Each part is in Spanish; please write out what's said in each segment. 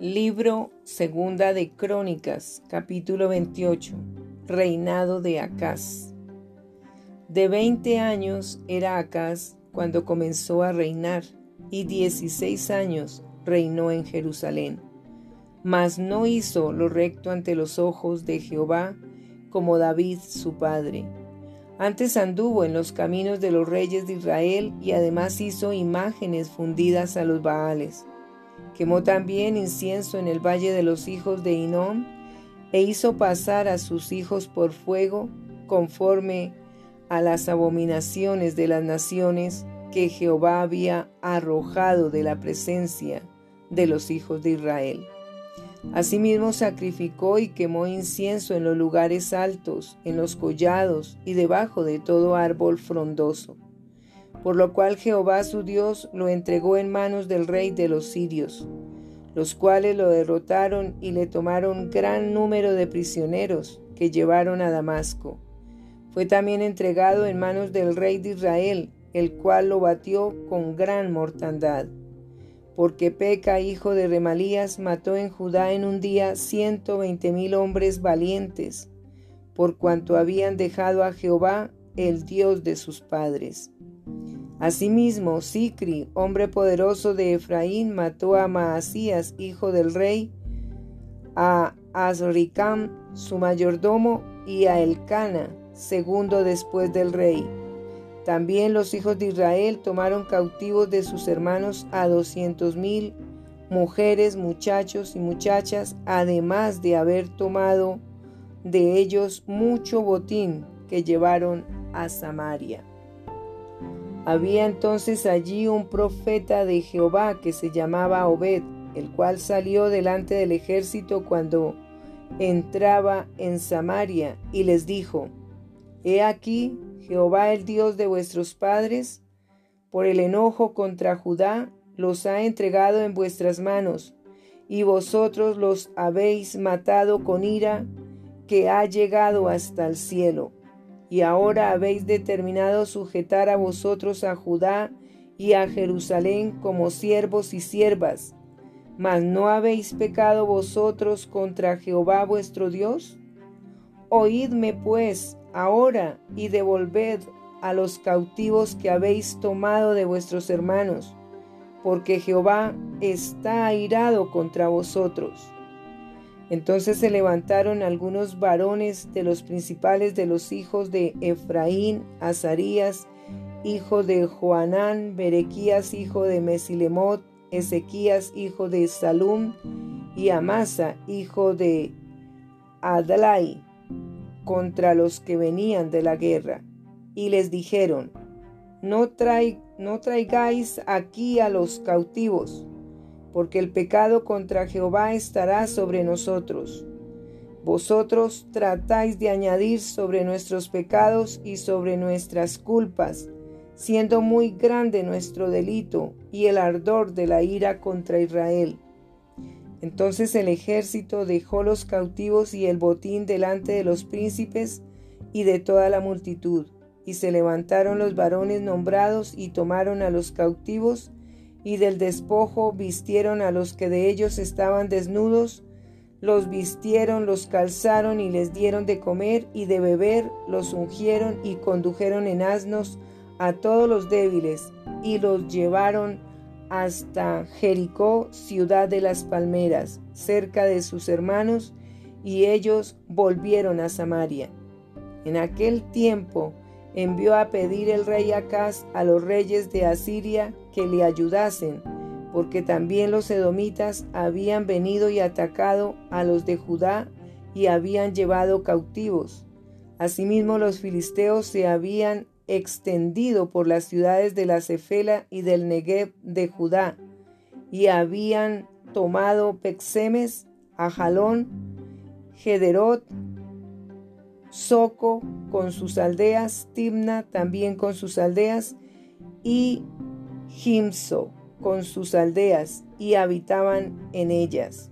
Libro Segunda de Crónicas, capítulo 28. Reinado de Acaz. De veinte años era Acaz cuando comenzó a reinar, y dieciséis años reinó en Jerusalén. Mas no hizo lo recto ante los ojos de Jehová, como David su padre. Antes anduvo en los caminos de los reyes de Israel y además hizo imágenes fundidas a los Baales Quemó también incienso en el valle de los hijos de Hinón e hizo pasar a sus hijos por fuego conforme a las abominaciones de las naciones que Jehová había arrojado de la presencia de los hijos de Israel. Asimismo sacrificó y quemó incienso en los lugares altos, en los collados y debajo de todo árbol frondoso por lo cual Jehová su Dios lo entregó en manos del rey de los sirios, los cuales lo derrotaron y le tomaron gran número de prisioneros que llevaron a Damasco. Fue también entregado en manos del rey de Israel, el cual lo batió con gran mortandad. Porque Peca, hijo de Remalías, mató en Judá en un día ciento veinte mil hombres valientes, por cuanto habían dejado a Jehová, el Dios de sus padres. Asimismo, Sicri, hombre poderoso de Efraín, mató a Maasías, hijo del rey, a Azricam, su mayordomo, y a Elcana, segundo después del rey. También los hijos de Israel tomaron cautivos de sus hermanos a doscientos mil mujeres, muchachos y muchachas, además de haber tomado de ellos mucho botín que llevaron a Samaria. Había entonces allí un profeta de Jehová que se llamaba Obed, el cual salió delante del ejército cuando entraba en Samaria y les dijo, He aquí, Jehová el Dios de vuestros padres, por el enojo contra Judá, los ha entregado en vuestras manos, y vosotros los habéis matado con ira que ha llegado hasta el cielo y ahora habéis determinado sujetar a vosotros a Judá y a Jerusalén como siervos y siervas. Mas no habéis pecado vosotros contra Jehová vuestro Dios? Oídme pues ahora y devolved a los cautivos que habéis tomado de vuestros hermanos, porque Jehová está airado contra vosotros. Entonces se levantaron algunos varones de los principales de los hijos de Efraín, Azarías, hijo de Joanán, Berequías, hijo de Mesilemot, Ezequías, hijo de Salum, y Amasa, hijo de Adlai, contra los que venían de la guerra. Y les dijeron, no, no traigáis aquí a los cautivos, porque el pecado contra Jehová estará sobre nosotros. Vosotros tratáis de añadir sobre nuestros pecados y sobre nuestras culpas, siendo muy grande nuestro delito y el ardor de la ira contra Israel. Entonces el ejército dejó los cautivos y el botín delante de los príncipes y de toda la multitud, y se levantaron los varones nombrados y tomaron a los cautivos y del despojo vistieron a los que de ellos estaban desnudos, los vistieron, los calzaron y les dieron de comer y de beber, los ungieron y condujeron en asnos a todos los débiles y los llevaron hasta Jericó, ciudad de las palmeras, cerca de sus hermanos, y ellos volvieron a Samaria. En aquel tiempo envió a pedir el rey Acaz a los reyes de Asiria que le ayudasen, porque también los edomitas habían venido y atacado a los de Judá y habían llevado cautivos. Asimismo los filisteos se habían extendido por las ciudades de la Cefela y del Negev de Judá, y habían tomado Pexemes, Ajalón, Gederot, Soco con sus aldeas, Timna también con sus aldeas, y Jimso con sus aldeas, y habitaban en ellas.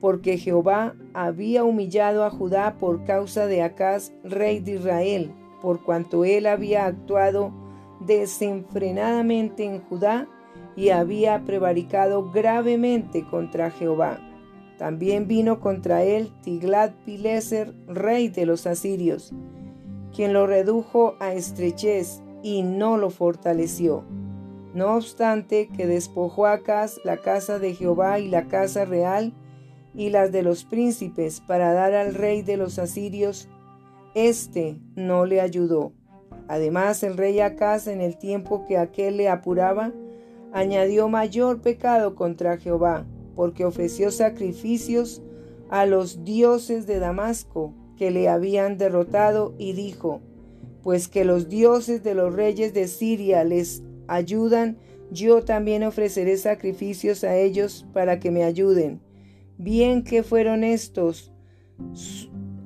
Porque Jehová había humillado a Judá por causa de Acaz, rey de Israel, por cuanto él había actuado desenfrenadamente en Judá y había prevaricado gravemente contra Jehová. También vino contra él Tiglat-Pileser, rey de los asirios, quien lo redujo a estrechez y no lo fortaleció. No obstante que despojó a la casa de Jehová y la casa real y las de los príncipes para dar al rey de los asirios, éste no le ayudó. Además, el rey Acaz, en el tiempo que aquel le apuraba, añadió mayor pecado contra Jehová, porque ofreció sacrificios a los dioses de Damasco que le habían derrotado y dijo, pues que los dioses de los reyes de Siria les ayudan, yo también ofreceré sacrificios a ellos para que me ayuden. Bien que fueron estos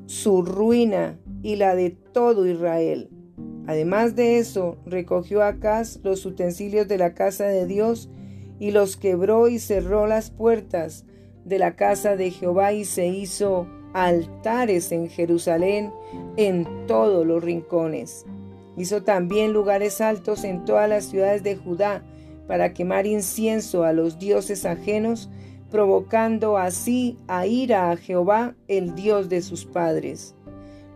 su ruina y la de todo Israel. Además de eso, recogió Acaz los utensilios de la casa de Dios y los quebró y cerró las puertas de la casa de Jehová y se hizo altares en Jerusalén en todos los rincones. Hizo también lugares altos en todas las ciudades de Judá para quemar incienso a los dioses ajenos, provocando así a ira a Jehová, el Dios de sus padres.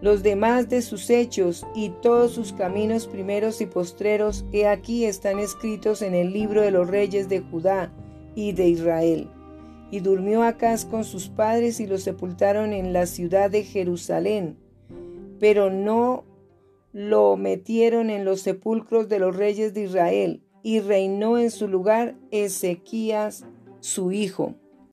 Los demás de sus hechos y todos sus caminos primeros y postreros, he aquí están escritos en el libro de los reyes de Judá y de Israel. Y durmió Acaz con sus padres y los sepultaron en la ciudad de Jerusalén, pero no lo metieron en los sepulcros de los reyes de Israel, y reinó en su lugar Ezequías su hijo.